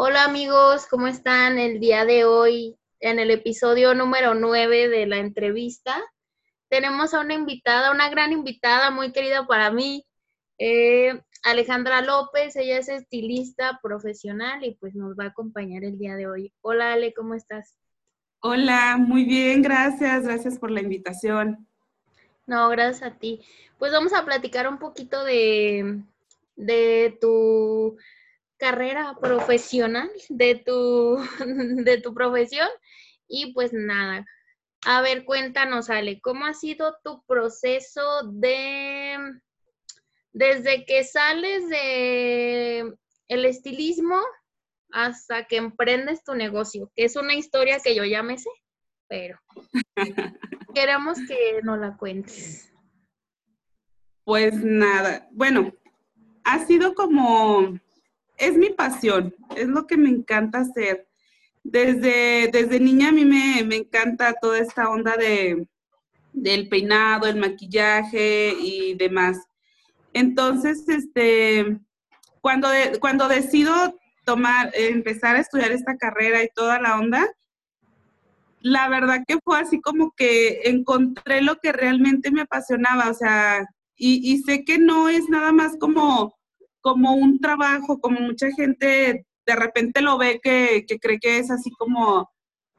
Hola amigos, ¿cómo están el día de hoy? En el episodio número 9 de la entrevista, tenemos a una invitada, una gran invitada, muy querida para mí, eh, Alejandra López, ella es estilista profesional y pues nos va a acompañar el día de hoy. Hola Ale, ¿cómo estás? Hola, muy bien, gracias, gracias por la invitación. No, gracias a ti. Pues vamos a platicar un poquito de, de tu carrera profesional, de tu, de tu profesión. Y pues nada, a ver, cuéntanos, Ale, ¿cómo ha sido tu proceso de, desde que sales de el estilismo hasta que emprendes tu negocio, que es una historia que yo ya me sé, pero queremos que nos la cuentes. Pues nada, bueno, ha sido como, es mi pasión, es lo que me encanta hacer. Desde, desde niña a mí me, encanta toda esta onda de, del peinado, el maquillaje y demás. Entonces, este, cuando, cuando decido tomar, empezar a estudiar esta carrera y toda la onda, la verdad que fue así como que encontré lo que realmente me apasionaba, o sea, y, sé que no es nada más como, como un trabajo, como mucha gente de repente lo ve que, cree que es así como,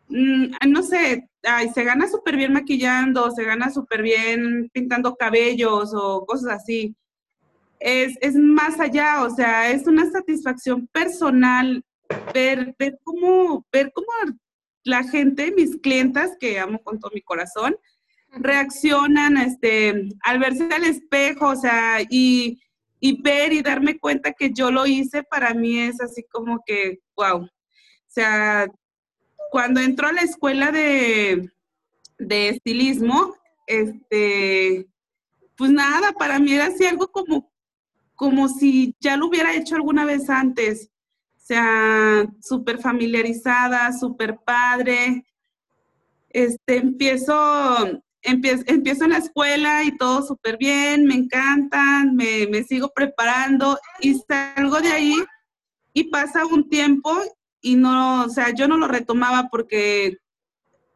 mm, no sé, ay, se gana súper bien maquillando, se gana súper bien pintando cabellos o cosas así. Es, más allá, o sea, es una satisfacción personal ver, ver, cómo, ver cómo la gente, mis clientas, que amo con todo mi corazón, reaccionan este, al verse al espejo, o sea, y, y, ver y darme cuenta que yo lo hice, para mí es así como que, wow. O sea, cuando entro a la escuela de, de estilismo, este, pues nada, para mí era así algo como como si ya lo hubiera hecho alguna vez antes. O sea, súper familiarizada, súper padre. Este, empiezo, empiezo, empiezo en la escuela y todo súper bien, me encantan, me, me sigo preparando y salgo de ahí y pasa un tiempo y no, o sea, yo no lo retomaba porque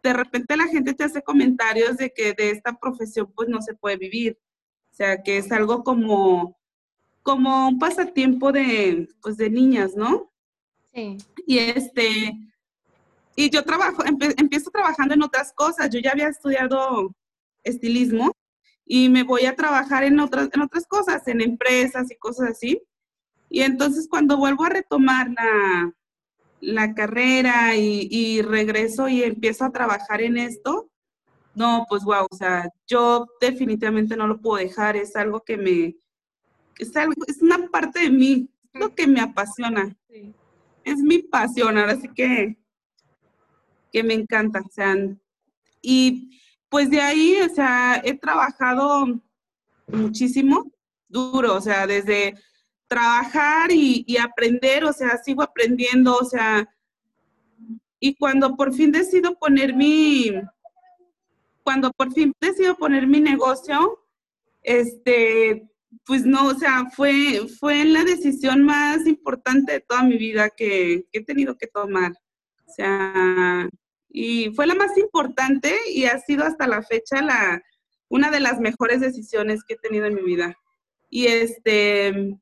de repente la gente te hace comentarios de que de esta profesión pues no se puede vivir. O sea, que es algo como, como un pasatiempo de, pues, de niñas, ¿no? Sí. Y este, y yo trabajo, empiezo trabajando en otras cosas. Yo ya había estudiado estilismo y me voy a trabajar en otras, en otras cosas, en empresas y cosas así. Y entonces cuando vuelvo a retomar la, la carrera y, y, regreso y empiezo a trabajar en esto, no, pues wow, o sea, yo definitivamente no lo puedo dejar, es algo que me, es, algo, es una parte de mí, es lo que me apasiona. Es mi pasión, ahora sí que, que me encanta. O sea, y pues de ahí, o sea, he trabajado muchísimo, duro, o sea, desde trabajar y, aprender, o sea, sigo aprendiendo, o sea, y cuando por fin decido poner mi, cuando por fin decido poner mi negocio, este, pues no, o sea, fue, fue la decisión más importante de toda mi vida que, he tenido que tomar. O sea, y fue la más importante y ha sido hasta la fecha la, una de las mejores decisiones que he tenido en mi vida. Y este,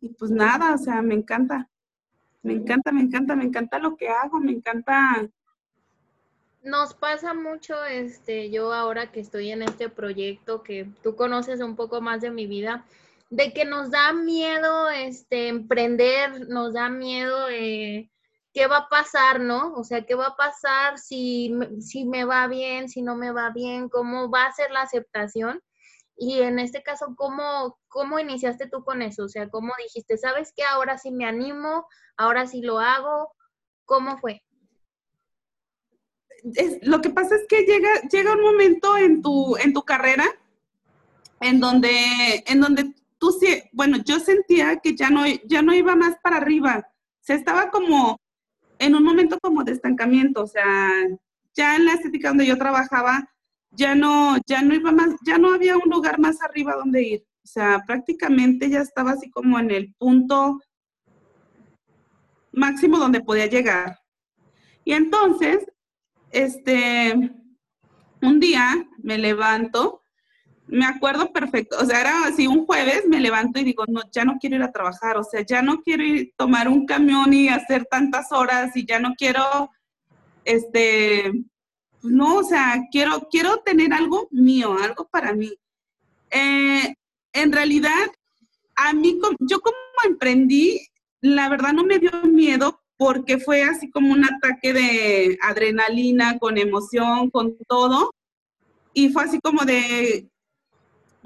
y pues nada, o sea, me encanta. Me encanta, me encanta, me encanta lo que hago, me encanta nos pasa mucho, este, yo ahora que estoy en este proyecto, que tú conoces un poco más de mi vida, de que nos da miedo, este, emprender, nos da miedo, eh, qué va a pasar, ¿no? O sea, qué va a pasar si, si me va bien, si no me va bien, cómo va a ser la aceptación. Y en este caso, ¿cómo, ¿cómo iniciaste tú con eso? O sea, ¿cómo dijiste, sabes que ahora sí me animo, ahora sí lo hago? ¿Cómo fue? lo que pasa es que llega, llega un momento en tu, en tu carrera en donde, en donde tú, bueno, yo sentía que ya no, ya no iba más para arriba. O sea, estaba como en un momento como de estancamiento. O sea, ya en la estética donde yo trabajaba, ya no, ya no iba más, ya no había un lugar más arriba donde ir. O sea, prácticamente ya estaba así como en el punto máximo donde podía llegar. Y entonces, este, un día me levanto, me acuerdo perfecto, o sea, era así un jueves, me levanto y digo, no, ya no quiero ir a trabajar, o sea, ya no quiero ir tomar un camión y hacer tantas horas y ya no quiero, este, no, o sea, quiero, quiero tener algo mío, algo para mí. Eh, en realidad, a mí, yo como emprendí, la verdad no me dio miedo porque fue así como un ataque de adrenalina, con emoción, con todo. Y fue así como de,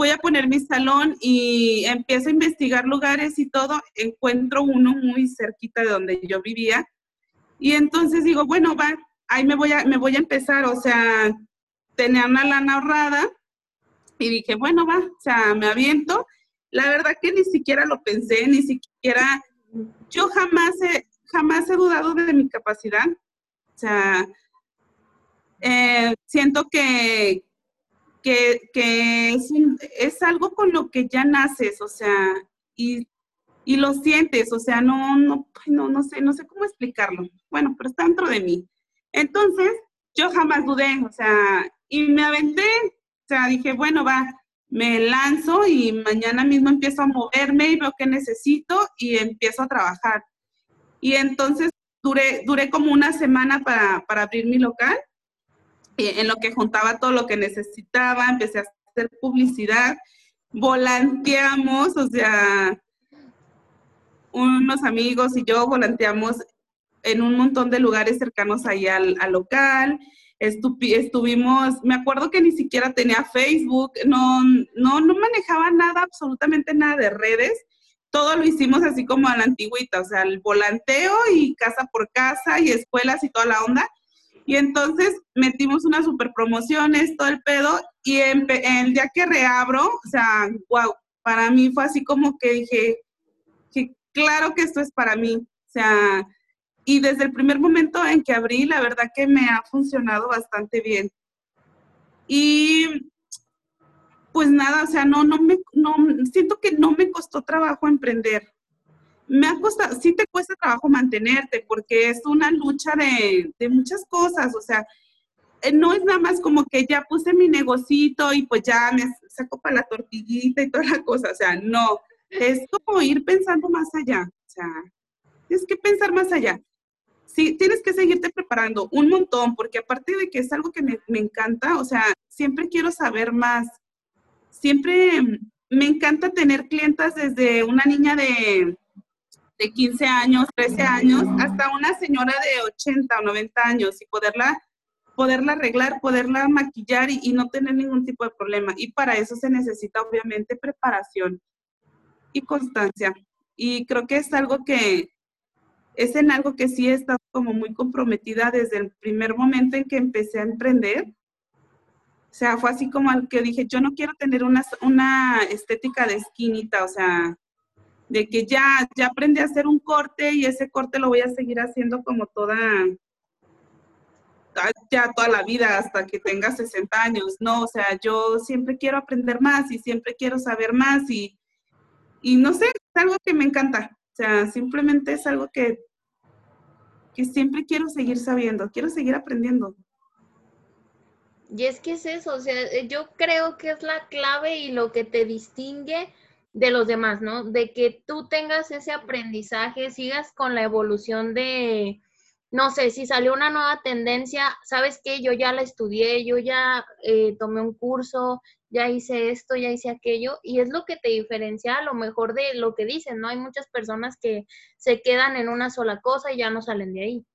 voy a poner mi salón y empiezo a investigar lugares y todo. Encuentro uno muy cerquita de donde yo vivía. Y entonces digo, bueno, va, ahí me voy a, me voy a empezar. O sea, tenía una lana ahorrada y dije, bueno, va, o sea, me aviento. La verdad que ni siquiera lo pensé, ni siquiera, yo jamás he, jamás he dudado de mi capacidad. O sea, eh, siento que, que, es, algo con lo que ya naces, o sea, y, y lo sientes, o sea, no, no, no, no sé, no sé cómo explicarlo. Bueno, pero está dentro de mí. Entonces, yo jamás dudé, o sea, y me aventé, o sea, dije, bueno, va, me lanzo y mañana mismo empiezo a moverme y veo que necesito y empiezo a trabajar. Y entonces duré, duré como una semana para, para abrir mi local, en lo que juntaba todo lo que necesitaba, empecé a hacer publicidad, volanteamos, o sea, unos amigos y yo volanteamos en un montón de lugares cercanos ahí al, al local, estuvimos, me acuerdo que ni siquiera tenía Facebook, no, no, no manejaba nada, absolutamente nada de redes. Todo lo hicimos así como a la antigüita, o sea, el volanteo y casa por casa y escuelas y toda la onda. Y entonces metimos unas super promociones, todo el pedo, y el día que reabro, o sea, wow, para mí fue así como que dije, que claro que esto es para mí. O sea, y desde el primer momento en que abrí, la verdad que me ha funcionado bastante bien. Y pues nada, o sea, no, no me, no, siento que no me costó trabajo emprender. Me ha costado, sí te cuesta trabajo mantenerte porque es una lucha de, de muchas cosas, o sea, eh, no es nada más como que ya puse mi negocito y pues ya me saco para la tortillita y toda la cosa, o sea, no, es como ir pensando más allá, o sea, es que pensar más allá sí, tienes que seguirte preparando un montón, porque aparte de que es algo que me, encanta, o sea, siempre quiero saber más. Siempre me encanta tener clientas desde una niña de, de 15 años, 13 años, hasta una señora de 80 o 90 años y poderla, poderla arreglar, poderla maquillar y, no tener ningún tipo de problema. Y para eso se necesita obviamente preparación y constancia. Y creo que es algo que, es en algo que sí he estado como muy comprometida desde el primer momento en que empecé a emprender. O sea, fue así como que dije, yo no quiero tener una, una estética de esquinita, o sea, de que ya, ya aprendí a hacer un corte y ese corte lo voy a seguir haciendo como toda, ya toda la vida hasta que tenga 60 años. No, o sea, yo siempre quiero aprender más y siempre quiero saber más y, y no sé, es algo que me encanta. O sea, simplemente es algo que, que siempre quiero seguir sabiendo, quiero seguir aprendiendo. Y es que es eso, o sea, eh, yo creo que es la clave y lo que te distingue de los demás, ¿no? De que tú tengas ese aprendizaje, sigas con la evolución de, no sé, si salió una nueva tendencia, ¿sabes qué? Yo ya la estudié, yo ya eh, tomé un curso, ya hice esto, ya hice aquello, y es lo que te diferencia a lo mejor de lo que dicen, ¿no? Hay muchas personas que se quedan en una sola cosa y ya no salen de ahí.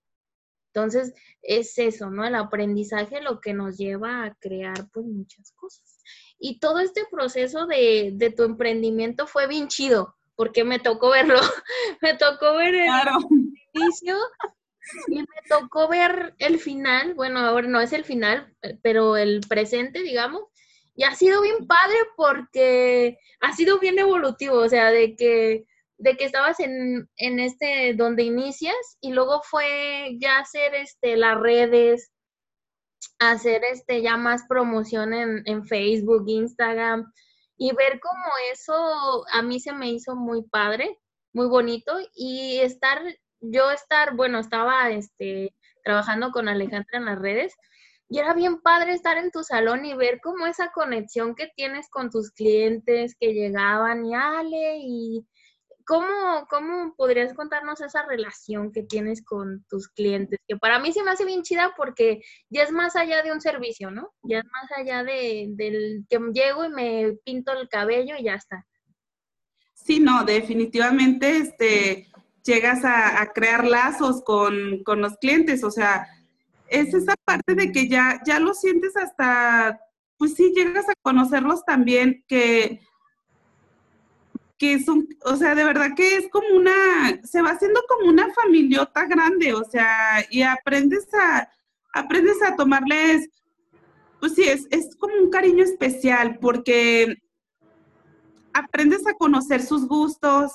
Entonces, es eso, ¿no? El aprendizaje lo que nos lleva a crear, pues, muchas cosas. Y todo este proceso de, de tu emprendimiento fue bien chido, porque me tocó verlo, me tocó ver el inicio y me tocó ver el final, bueno, ahora no es el final, pero el presente, digamos, y ha sido bien padre porque ha sido bien evolutivo, o sea, de que, de que estabas en, en este, donde inicias y luego fue ya hacer este, las redes, hacer este, ya más promoción en, en Facebook, Instagram y ver cómo eso a mí se me hizo muy padre, muy bonito y estar yo estar, bueno, estaba este, trabajando con Alejandra en las redes y era bien padre estar en tu salón y ver cómo esa conexión que tienes con tus clientes que llegaban y Ale y ¿Cómo, ¿Cómo podrías contarnos esa relación que tienes con tus clientes? Que para mí se me hace bien chida porque ya es más allá de un servicio, ¿no? Ya es más allá de, del que llego y me pinto el cabello y ya está. Sí, no, definitivamente este, llegas a, crear lazos con, con, los clientes, o sea, es esa parte de que ya, ya lo sientes hasta, pues sí, llegas a conocerlos también, que que son, o sea, de verdad que es como una, se va haciendo como una familiota grande, o sea, y aprendes a, aprendes a tomarles, pues sí, es, es como un cariño especial, porque aprendes a conocer sus gustos,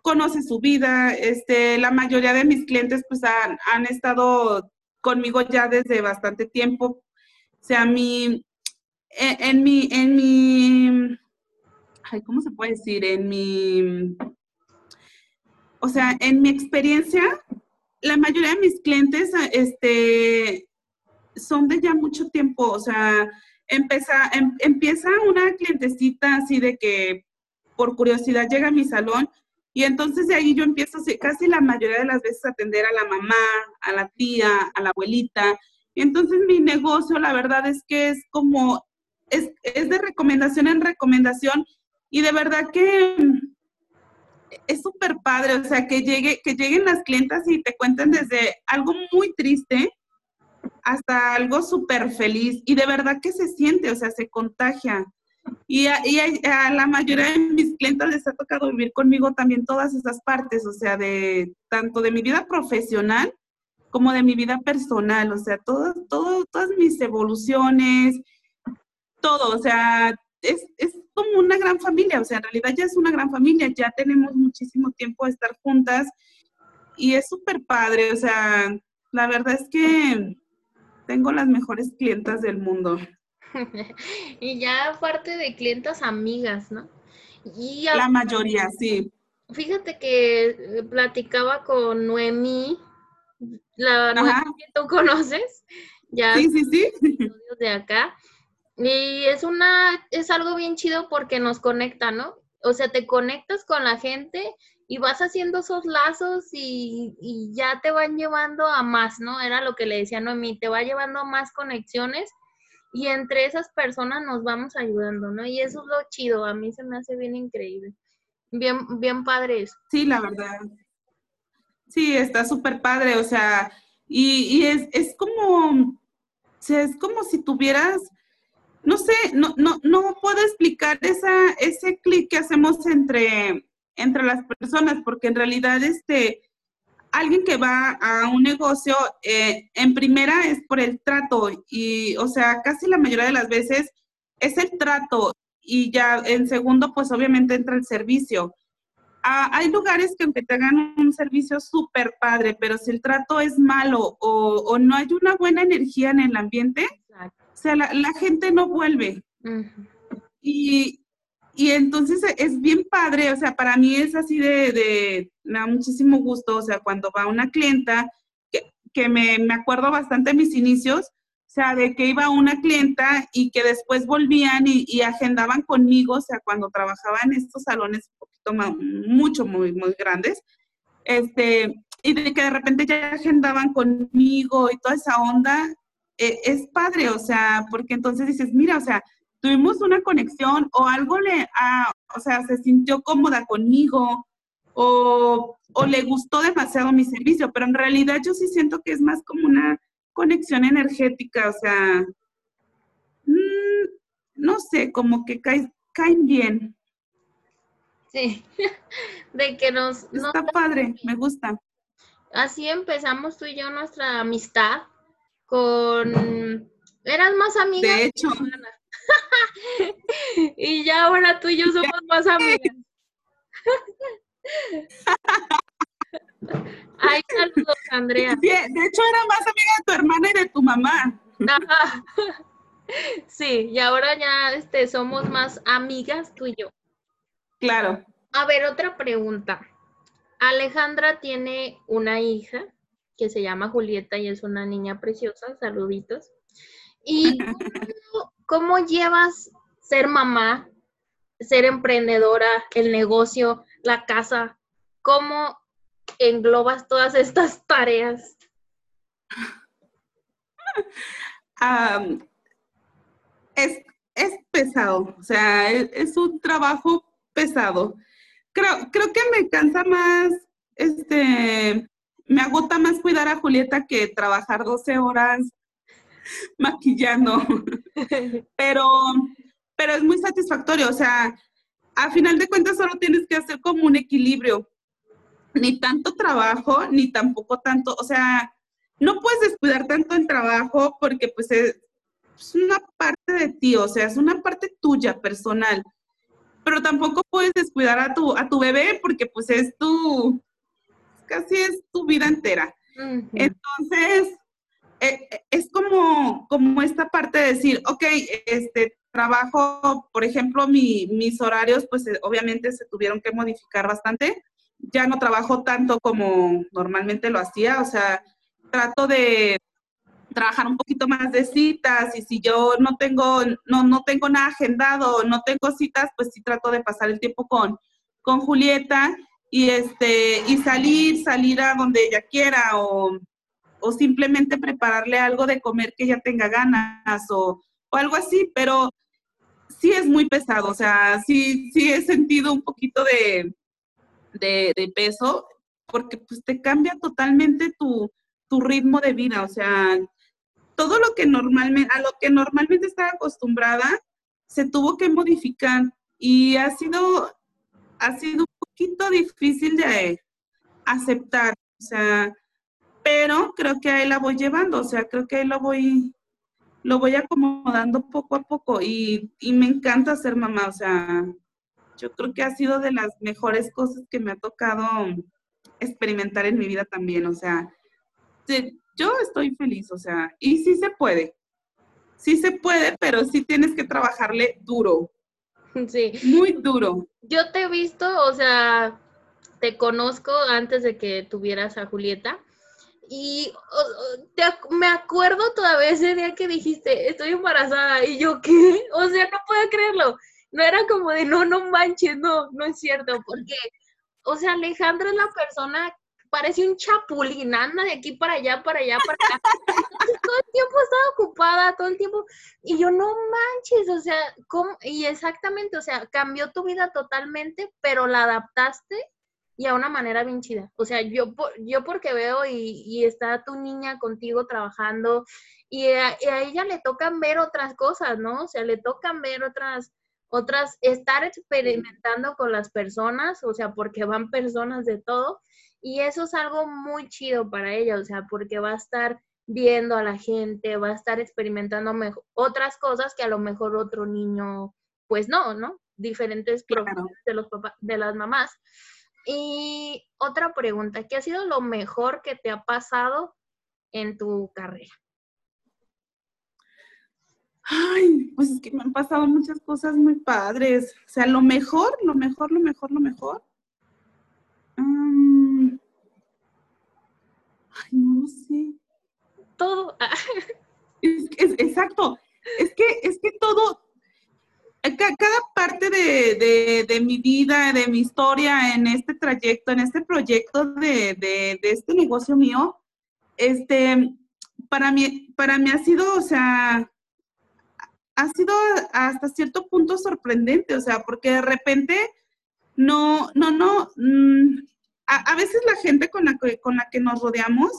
conoces su vida, este, la mayoría de mis clientes pues han, han estado conmigo ya desde bastante tiempo, o sea, mi, en mi, en mi ¿cómo se puede decir? En mi, o sea, en mi experiencia, la mayoría de mis clientes este, son de ya mucho tiempo, o sea, empieza, em, empieza una clientecita así de que por curiosidad llega a mi salón y entonces de ahí yo empiezo casi la mayoría de las veces a atender a la mamá, a la tía, a la abuelita. Y entonces mi negocio, la verdad es que es como, es, es de recomendación en recomendación y de verdad que es súper padre, o sea, que, llegue, que lleguen las clientas y te cuenten desde algo muy triste hasta algo súper feliz. Y de verdad que se siente, o sea, se contagia. Y, a, a, la mayoría de mis clientes les ha tocado vivir conmigo también todas esas partes, o sea, de tanto de mi vida profesional como de mi vida personal, o sea, todo, todo, todas mis evoluciones, todo, o sea, es como una gran familia, o sea, en realidad ya es una gran familia, ya tenemos muchísimo tiempo de estar juntas y es súper padre, o sea, la verdad es que tengo las mejores clientas del mundo. y ya aparte de clientas amigas, ¿no? Y la mayoría, sí. Fíjate que eh, platicaba con Noemí, la Noemí que tú conoces, ya sí, sí, sí. de acá, y es una, es algo bien chido porque nos conecta, ¿no? O sea, te conectas con la gente y vas haciendo esos lazos y, y ya te van llevando a más, ¿no? Era lo que le decía Noemí, te va llevando a más conexiones y entre esas personas nos vamos ayudando, ¿no? Y eso es lo chido, a mí se me hace bien increíble. Bien, bien padre eso. Sí, la verdad. Sí, está súper padre, o sea, y, y es, es como, o sea, es como si tuvieras no sé, no, no, no puedo explicar esa, ese clic que hacemos entre, entre las personas, porque en realidad este, alguien que va a un negocio, eh, en primera es por el trato y, o sea, casi la mayoría de las veces es el trato y ya en segundo, pues obviamente entra el servicio. Ah, hay lugares que aunque te hagan un servicio súper padre, pero si el trato es malo o, o, no hay una buena energía en el ambiente, sea, la, gente no vuelve. y, entonces es bien padre, o sea, para mí es así de, me da muchísimo gusto, o sea, cuando va una clienta, que, me, acuerdo bastante de mis inicios, o sea, de que iba una clienta y que después volvían y, agendaban conmigo, o sea, cuando trabajaba en estos salones un poquito más, mucho, muy, muy grandes, este, y de que de repente ya agendaban conmigo y toda esa onda, e, es padre, o sea, porque entonces dices, mira, o sea, tuvimos una conexión o algo le, o sea, se sintió cómoda conmigo o, le gustó demasiado mi servicio, pero en realidad yo sí siento que es más como una conexión energética, o sea, mm, no sé, como que caen bien. Sí, de que nos... Está padre, me gusta. Así empezamos tú y yo nuestra amistad, con... Eras más amigas. De hecho. y ya ahora tú y yo somos más amigas. Ay, saludos, Andrea. de hecho, era más amiga de tu hermana y de tu mamá. Sí, y ahora ya este, somos más amigas tú y yo. Claro. A ver, otra pregunta. Alejandra tiene una hija que se llama Julieta y es una niña preciosa, saluditos. ¿Y cómo, llevas ser mamá, ser emprendedora, el negocio, la casa? ¿Cómo englobas todas estas tareas? es, pesado, o sea, es, un trabajo pesado. Creo, creo que me cansa más, este, me agota más cuidar a Julieta que trabajar 12 horas maquillando. pero, pero es muy satisfactorio, o sea, a final de cuentas solo tienes que hacer como un equilibrio. Ni tanto trabajo, ni tampoco tanto, o sea, no puedes descuidar tanto el trabajo porque pues es, una parte de ti, o sea, es una parte tuya, personal. Pero tampoco puedes descuidar a tu, a tu bebé porque pues es tu, casi es tu vida entera. Entonces, eh, eh, es como, como esta parte de decir, ok, este trabajo, por ejemplo, mis horarios, pues eh, obviamente se tuvieron que modificar bastante. Ya no trabajo tanto como normalmente lo hacía, o sea, trato de trabajar un poquito más de citas y si yo no tengo, no, no tengo nada agendado, no tengo citas, pues sí trato de pasar el tiempo con, con Julieta y este, y salir, salir a donde ella quiera o o simplemente prepararle algo de comer que ella tenga ganas o, algo así, pero sí es muy pesado, o sea, sí, sí he sentido un poquito de, de, peso porque pues te cambia totalmente tu, tu, ritmo de vida, o sea, todo lo que normalmente, a lo que normalmente estaba acostumbrada, se tuvo que modificar y ha sido, ha sido un poquito difícil de aceptar, o sea, pero creo que ahí la voy llevando, o sea, creo que ahí lo voy, lo voy acomodando poco a poco y, me encanta ser mamá, o sea, yo creo que ha sido de las mejores cosas que me ha tocado experimentar en mi vida también, o sea, yo estoy feliz, o sea, y sí se puede, sí se puede, pero sí tienes que trabajarle duro. Sí. Muy duro. Yo te he visto, o sea, te conozco antes de que tuvieras a Julieta y me acuerdo todavía ese día que dijiste, estoy embarazada. Y yo, ¿qué? O sea, no puedo creerlo. No era como de, no, no manches, no, no es cierto. Porque, o sea, Alejandra es la persona, parece un chapulín, anda de aquí para allá, para allá, para allá. todo el tiempo estaba ocupada, todo el tiempo. Y yo, no manches, o sea, ¿cómo? Y exactamente, o sea, cambió tu vida totalmente, pero la adaptaste y a una manera bien chida. O sea, yo, yo porque veo y, está tu niña contigo trabajando y a, ella le tocan ver otras cosas, ¿no? O sea, le tocan ver otras, otras, estar experimentando con las personas, o sea, porque van personas de todo. Y eso es algo muy chido para ella, o sea, porque va a estar viendo a la gente, va a estar experimentando otras cosas que a lo mejor otro niño, pues no, ¿no? Diferentes profesiones de los papás, de las mamás. Y otra pregunta, ¿qué ha sido lo mejor que te ha pasado en tu carrera? Ay, pues es que me han pasado muchas cosas muy padres. O sea, lo mejor, lo mejor, lo mejor, lo mejor. Mm. ay, no sé. Todo. exacto. Es que, es que todo, cada parte de, mi vida, de mi historia en este trayecto, en este proyecto de, este negocio mío, este, para mí, para mí ha sido, o sea, ha sido hasta cierto punto sorprendente, o sea, porque de repente no, no, no, mm, a, veces la gente con la, con la que nos rodeamos,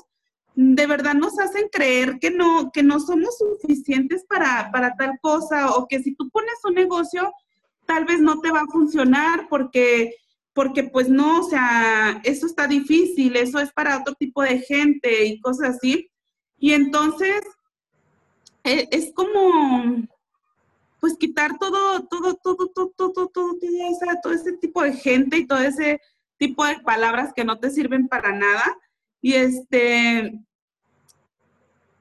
de verdad nos hacen creer que no, que no somos suficientes para, tal cosa o que si tú pones un negocio, tal vez no te va a funcionar porque, porque pues no, o sea, eso está difícil, eso es para otro tipo de gente y cosas así. Y entonces e, es como, pues quitar todo, todo, todo, todo, todo, todo, todo, todo ese tipo de gente y todo ese tipo de palabras que no te sirven para nada. Y este,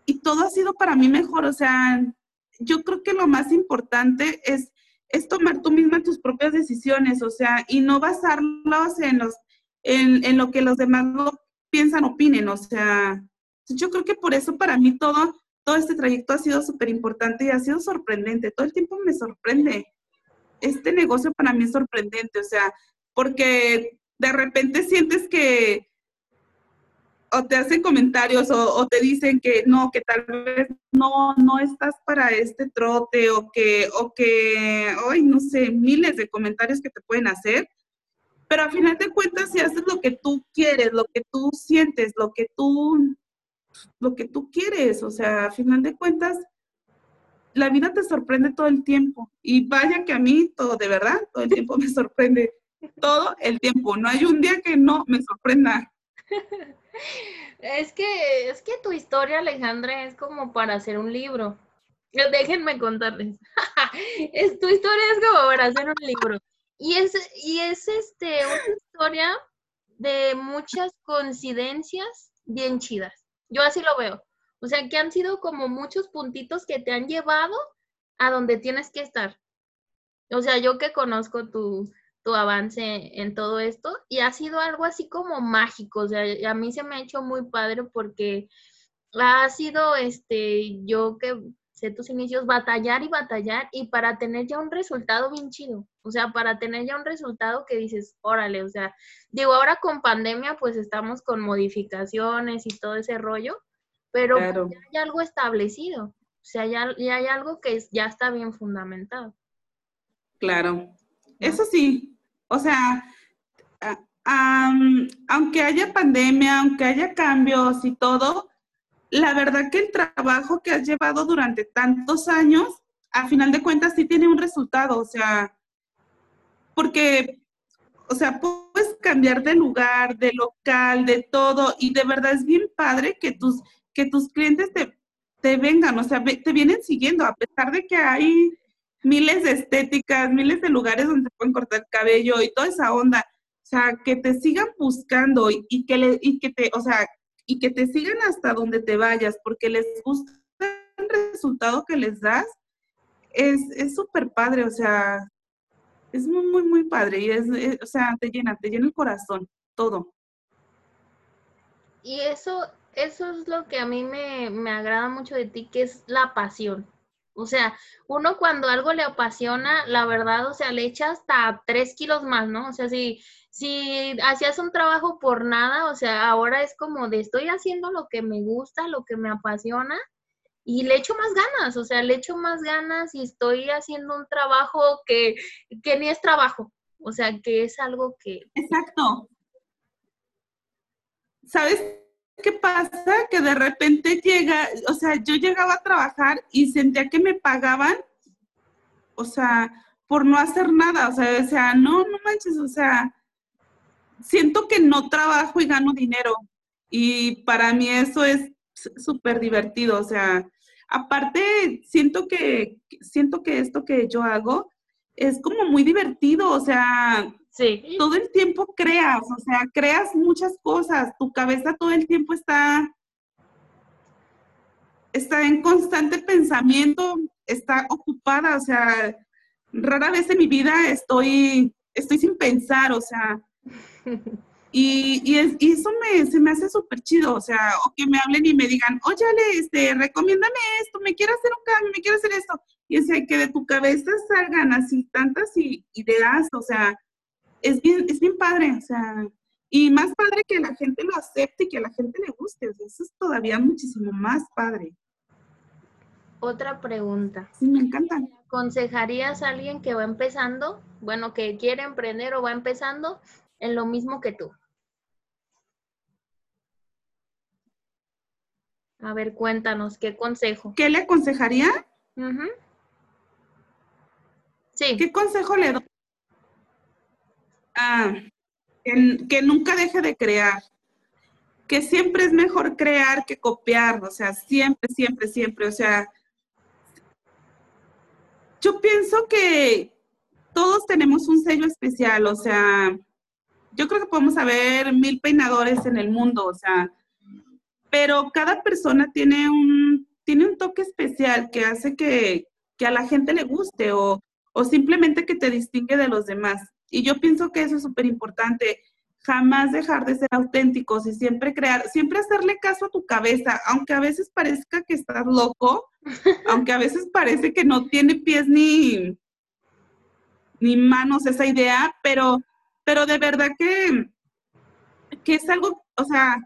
y todo ha sido para mí mejor, o sea, yo creo que lo más importante es, es tomar tú misma tus propias decisiones, o sea, y no basarlos en los, en, en lo que los demás lo piensan, opinen, o sea, yo creo que por eso para mí todo, todo este trayecto ha sido súper importante y ha sido sorprendente, todo el tiempo me sorprende. Este negocio para mí es sorprendente, o sea, porque de repente sientes que o te hacen comentarios o, te dicen que no, que tal vez no, no estás para este trote o que, o que, hoy no sé, miles de comentarios que te pueden hacer, pero al final de cuentas si haces lo que tú quieres, lo que tú sientes, lo que tú, lo que tú quieres, o sea, al final de cuentas la vida te sorprende todo el tiempo. Y vaya que a mí todo, de verdad, todo el tiempo me sorprende, todo el tiempo, no hay un día que no me sorprenda. Es que, es que tu historia, Alejandra, es como para hacer un libro. Déjenme contarles. es, tu historia es como para hacer un libro. Y es, y es este, una historia de muchas coincidencias bien chidas. Yo así lo veo. O sea, que han sido como muchos puntitos que te han llevado a donde tienes que estar. O sea, yo que conozco tu, tu avance en todo esto y ha sido algo así como mágico, o sea, a mí se me ha hecho muy padre porque ha sido, este, yo que sé tus inicios, batallar y batallar y para tener ya un resultado bien chido, o sea, para tener ya un resultado que dices, órale, o sea, digo, ahora con pandemia pues estamos con modificaciones y todo ese rollo, pero ya hay algo establecido, o sea, ya, ya hay algo que ya está bien fundamentado. Claro, eso sí, o sea, aunque haya pandemia, aunque haya cambios y todo, la verdad que el trabajo que has llevado durante tantos años, a final de cuentas sí tiene un resultado, o sea, porque, o sea, puedes cambiar de lugar, de local, de todo, y de verdad es bien padre que tus, que tus clientes te, te vengan, o sea, te vienen siguiendo, a pesar de que hay miles de estéticas, miles de lugares donde se pueden cortar el cabello y toda esa onda. O sea, que te sigan buscando y, que, le, y que te, o sea, y que te sigan hasta donde te vayas porque les gusta el resultado que les das, es súper padre, o sea, es muy, muy, muy padre y es, o sea, te llena, te llena el corazón, todo. Y eso, eso es lo que a mí me, me agrada mucho de ti, que es la pasión. O sea, uno cuando algo le apasiona, la verdad, o sea, le echa hasta tres kilos más, ¿no? O sea, si, si hacías un trabajo por nada, o sea, ahora es como de estoy haciendo lo que me gusta, lo que me apasiona y le echo más ganas, o sea, le echo más ganas y estoy haciendo un trabajo que, que ni es trabajo, o sea, que es algo que... Exacto. ¿Sabes qué pasa? Que de repente llega, o sea, yo llegaba a trabajar y sentía que me pagaban, o sea, por no hacer nada, o sea, o sea, no, no manches, o sea, siento que no trabajo y gano dinero. Y para mí eso es súper divertido, o sea, aparte siento que, siento que esto que yo hago es como muy divertido, o sea, Sí. Todo el tiempo creas, o sea, creas muchas cosas, tu cabeza todo el tiempo está, está en constante pensamiento, está ocupada, o sea, rara vez en mi vida estoy, estoy sin pensar, o sea, y, y, es, y eso me, se me hace súper chido, o sea, o que me hablen y me digan, oye, este, recomiéndame esto, me quiero hacer un cambio, me quiero hacer esto, y o sea, que de tu cabeza salgan así tantas ideas, o sea, es bien, es bien padre, o sea, y más padre que la gente lo acepte y que a la gente le guste, o sea, eso es todavía muchísimo más padre. Otra pregunta. Sí, me encanta. ¿Aconsejarías a alguien que va empezando, bueno, que quiere emprender o va empezando en lo mismo que tú? A ver, cuéntanos, ¿qué consejo? ¿Qué le aconsejaría? Sí. ¿Qué consejo le doy? Ah, que, nunca deje de crear, que siempre es mejor crear que copiar, o sea, siempre, siempre, siempre, o sea, yo pienso que todos tenemos un sello especial, o sea, yo creo que podemos haber mil peinadores en el mundo, o sea, pero cada persona tiene un, tiene un toque especial que hace que, que a la gente le guste o, o simplemente que te distingue de los demás. Y yo pienso que eso es súper importante. jamás dejar de ser auténticos y siempre crear, siempre hacerle caso a tu cabeza, aunque a veces parezca que estás loco, aunque a veces parece que no tiene pies ni, ni manos esa idea, pero, pero de verdad que, que es algo, o sea,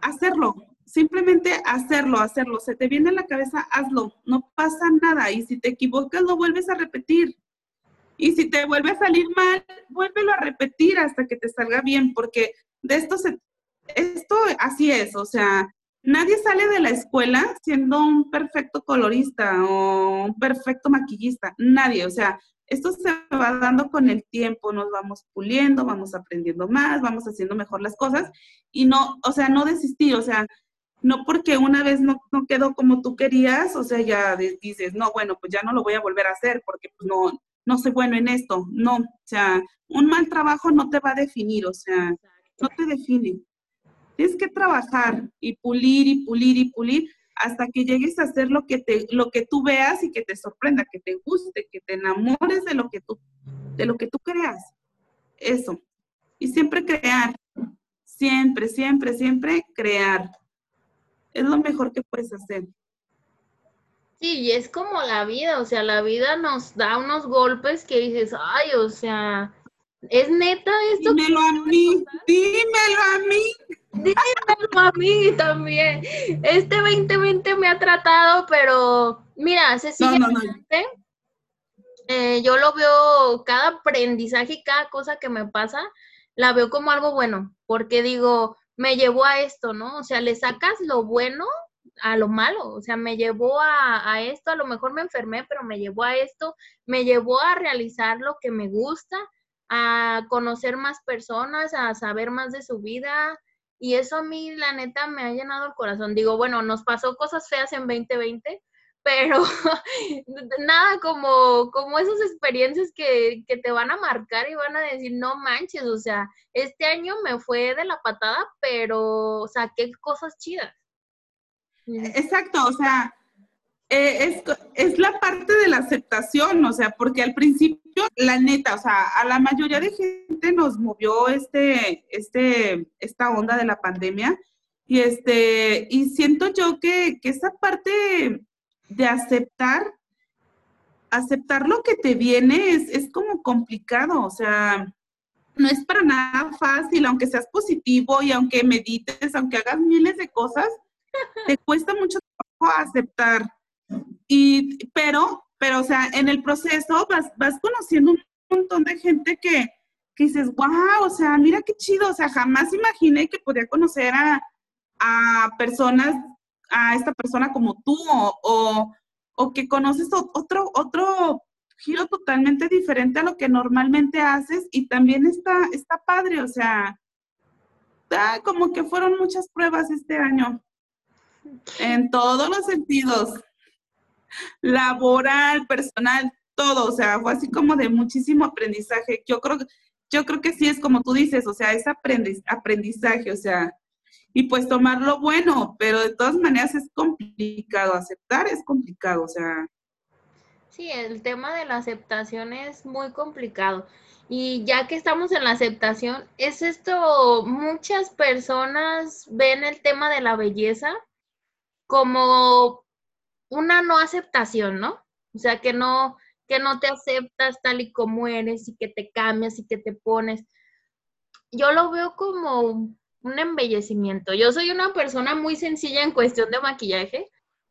hacerlo, simplemente hacerlo, hacerlo. Se te viene a la cabeza, hazlo, no pasa nada. Y si te equivocas, lo vuelves a repetir. Y si te vuelve a salir mal, vuélvelo a repetir hasta que te salga bien, porque de esto se, esto así es, o sea, nadie sale de la escuela siendo un perfecto colorista o un perfecto maquillista, nadie, o sea, esto se va dando con el tiempo, nos vamos puliendo, vamos aprendiendo más, vamos haciendo mejor las cosas y no, o sea, no desistir, o sea, no porque una vez no, no quedó como tú querías, o sea, ya dices, no, bueno, pues ya no lo voy a volver a hacer porque pues no, no soy bueno en esto. No, o sea, un mal trabajo no te va a definir, o sea, no te define. Tienes que trabajar y pulir y pulir y pulir hasta que llegues a hacer lo que te lo que tú veas y que te sorprenda, que te guste, que te enamores de lo que tú de lo que tú creas. Eso. Y siempre crear. Siempre, siempre, siempre crear. Es lo mejor que puedes hacer. Sí, y es como la vida, o sea, la vida nos da unos golpes que dices, ay, o sea, ¿es neta esto? Dímelo a mí, dímelo a mí. Dímelo a mí también. Este 2020 me ha tratado, pero mira, se sigue no, eh, yo lo veo, cada aprendizaje y cada cosa que me pasa, la veo como algo bueno, porque digo, me llevó a esto, ¿no? O sea, le sacas lo bueno a lo malo, o sea, me llevó a, esto, a lo mejor me enfermé, pero me llevó a esto, me llevó a realizar lo que me gusta, a conocer más personas, a saber más de su vida, y eso a mí, la neta, me ha llenado el corazón. Digo, bueno, nos pasó cosas feas en 2020, pero nada como, como esas experiencias que, que, te van a marcar y van a decir, no manches, o sea, este año me fue de la patada, pero saqué cosas chidas. Exacto, o sea, eh, es, la parte de la aceptación, o sea, porque al principio, la neta, o sea, a la mayoría de gente nos movió este, este, esta onda de la pandemia. Y este, y siento yo que, que esa parte de aceptar, aceptar lo que te viene es, es como complicado, o sea, no es para nada fácil, aunque seas positivo y aunque medites, aunque hagas miles de cosas, te cuesta mucho trabajo aceptar. Y, pero, pero, o sea, en el proceso vas, vas conociendo un montón de gente que, que dices, wow, o sea, mira qué chido, o sea, jamás imaginé que podía conocer a, a personas, a esta persona como tú, o, o, que conoces otro, otro giro totalmente diferente a lo que normalmente haces y también está, está padre, o sea, como que fueron muchas pruebas este año. En todos los sentidos. Laboral, personal, todo. O sea, fue así como de muchísimo aprendizaje. Yo creo, yo creo que sí es como tú dices, o sea, es aprendizaje, o sea, y pues tomar lo bueno, pero de todas maneras es complicado. Aceptar es complicado, o sea. Sí, el tema de la aceptación es muy complicado. Y ya que estamos en la aceptación, es esto, muchas personas ven el tema de la belleza como una no aceptación, ¿no? O sea, que no, que no te aceptas tal y como eres y que te cambias y que te pones. Yo lo veo como un embellecimiento. Yo soy una persona muy sencilla en cuestión de maquillaje,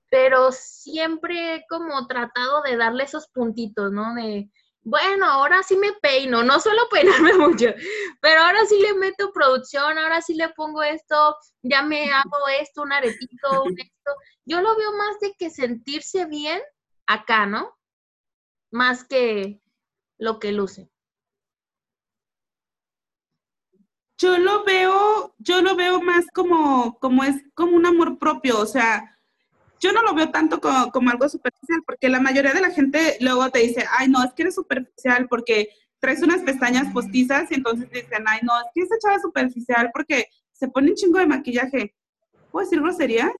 pero siempre he como tratado de darle esos puntitos, ¿no? De, bueno, ahora sí me peino, no suelo peinarme mucho, pero ahora sí le meto producción, ahora sí le pongo esto, ya me hago esto, un aretito, un esto. Yo lo veo más de que sentirse bien acá, ¿no? Más que lo que luce. Yo lo veo, yo lo veo más como, como es como un amor propio, o sea, yo no lo veo tanto como, algo superficial, porque la mayoría de la gente luego te dice, ay, no, es que eres superficial porque traes unas pestañas postizas y entonces te dicen, ay, no, es que esa chava es superficial porque se pone un chingo de maquillaje. ¿Puedo decir grosería?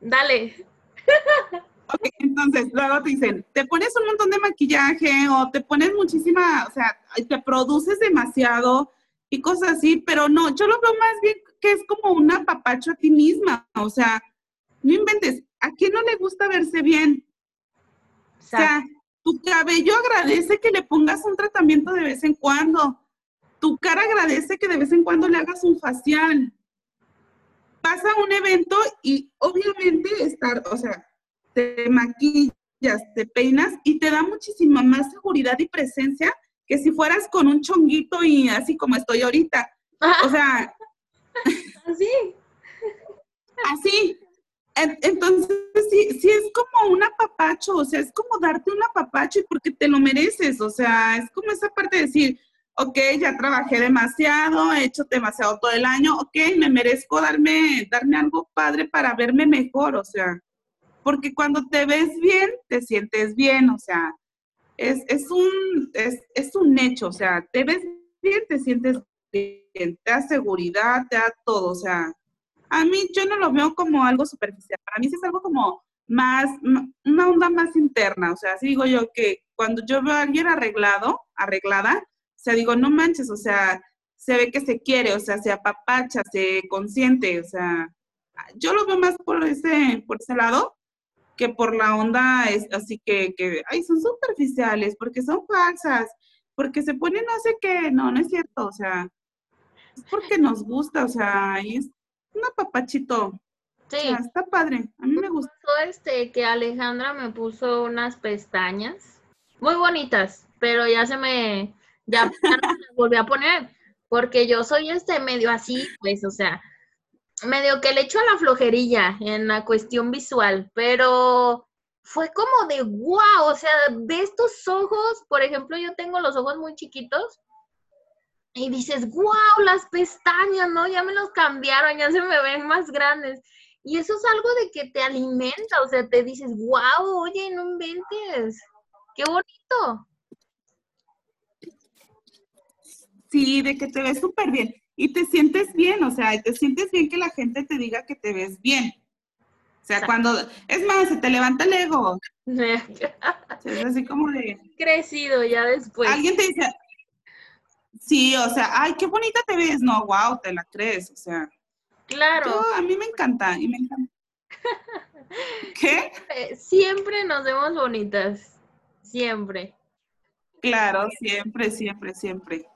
Dale. Ok, entonces luego te dicen, te pones un montón de maquillaje o te pones muchísima, o sea, te produces demasiado y cosas así, pero no, yo lo veo más bien que es como un apapacho a ti misma, o sea, no inventes, ¿a quién no le gusta verse bien? O sea, tu cabello agradece que le pongas un tratamiento de vez en cuando. Tu cara agradece que de vez en cuando le hagas un facial. Pasa un evento y obviamente estar, o sea, te maquillas, te peinas y te da muchísima más seguridad y presencia que si fueras con un chonguito y así como estoy ahorita. O sea, así. Así. Entonces, sí, sí es como un apapacho, o sea, es como darte un apapacho y porque te lo mereces, o sea, es como esa parte de decir, ok, ya trabajé demasiado, he hecho demasiado todo el año, ok, me merezco darme, darme algo padre para verme mejor, o sea, porque cuando te ves bien, te sientes bien, o sea, es, es un, es, es un hecho, o sea, te ves bien, te sientes te da seguridad, te da todo, o sea, a mí yo no lo veo como algo superficial, para mí es algo como más, una onda más interna, o sea, así digo yo que cuando yo veo a alguien arreglado, arreglada, o sea, digo, no manches, o sea, se ve que se quiere, o sea, se apapacha, se consiente, o sea, yo lo veo más por ese, por ese lado que por la onda es así que, que ay, son superficiales, porque son falsas, porque se ponen no sé qué, no, no es cierto, o sea, es porque nos gusta, o sea, es un apapachito. Sí. está padre, a mí me gustó. Este, que Alejandra me puso unas pestañas muy bonitas, pero ya se me, ya, ya no las volví a poner, porque yo soy este medio así, pues, o sea, medio que le echo a la flojerilla en la cuestión visual, pero fue como de wow, o sea, de estos ojos, por ejemplo, yo tengo los ojos muy chiquitos y dices, wow, las pestañas, ¿no? Ya me los cambiaron, ya se me ven más grandes. Y eso es algo de que te alimenta, o sea, te dices, wow, oye, no inventes, qué bonito. Sí, de que te ves súper bien y te sientes bien, o sea, te sientes bien que la gente te diga que te ves bien. O sea, cuando, es más, se te levanta el ego. es así como de... Crecido ya después. Alguien te dice, Sí, o sea, ay, qué bonita te ves. No, wow, te la crees, o sea. Claro. a mí me encanta, y me encanta. ¿Qué? Eh, siempre nos vemos bonitas, siempre. Claro, siempre, siempre, siempre.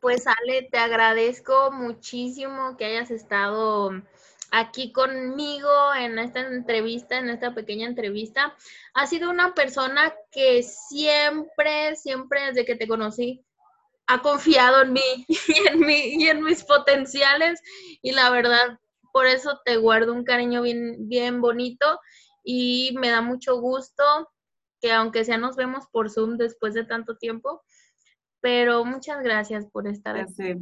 Pues Ale, te agradezco muchísimo que hayas estado aquí conmigo en esta entrevista, en esta pequeña entrevista. Has sido una persona que siempre, siempre desde que te conocí, ha confiado en mí y en, mí, y en mis potenciales y la verdad, por eso te guardo un cariño bien, bien bonito y me da mucho gusto que aunque sea nos vemos por Zoom después de tanto tiempo, pero muchas gracias por estar aquí.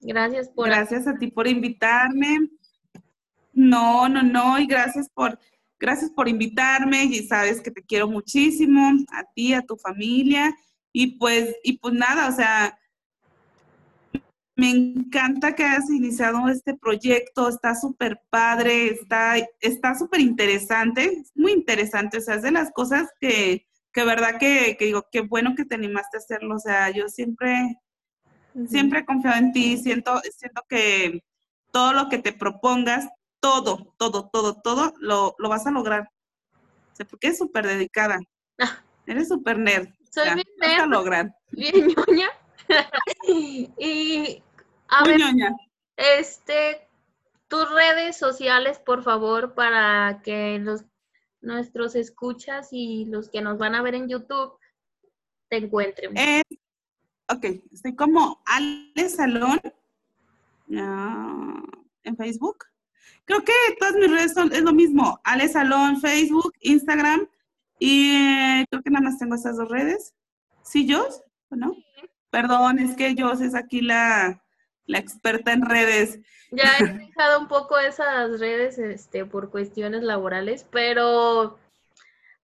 Gracias por... Gracias a ti por invitarme. No, no, no, y gracias por, gracias por invitarme y sabes que te quiero muchísimo, a ti, a tu familia y pues, y pues nada, o sea, me encanta que hayas iniciado este proyecto, está súper padre, está súper interesante, muy interesante, o sea, es de las cosas que, que verdad que, digo, qué bueno que te animaste a hacerlo, o sea, yo siempre, siempre he confiado en ti, siento, siento que todo lo que te propongas, todo, todo, todo, todo, lo, lo vas a lograr. O sea, porque es súper dedicada. Ah. Eres súper nerd. Soy bien nerd. Bien ñoña. y a ver, este, tus redes sociales, por favor, para que los nuestros escuchas y los que nos van a ver en YouTube te encuentren. ok, estoy como Ale Salón en Facebook. Creo que todas mis redes son es lo mismo. Ale Salón, Facebook, Instagram y eh, creo que nada más tengo esas dos redes. ¿Sí, yo? no? Perdón, es que yo es aquí la, experta en redes. Ya he dejado un poco esas redes este, por cuestiones laborales, pero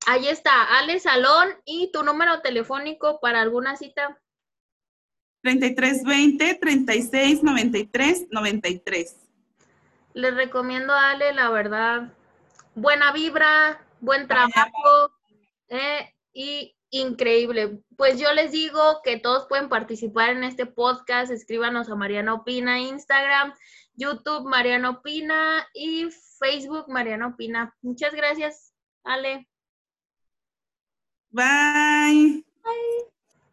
ahí está, Ale Salón y tu número telefónico para alguna cita. 3320 3693 93. Les recomiendo a Ale, la verdad, buena vibra, buen trabajo eh, y increíble. Pues yo les digo que todos pueden participar en este podcast. Escríbanos a Mariana Opina, Instagram, YouTube Mariana Opina y Facebook Mariana Opina. Muchas gracias, Ale. Bye. Bye.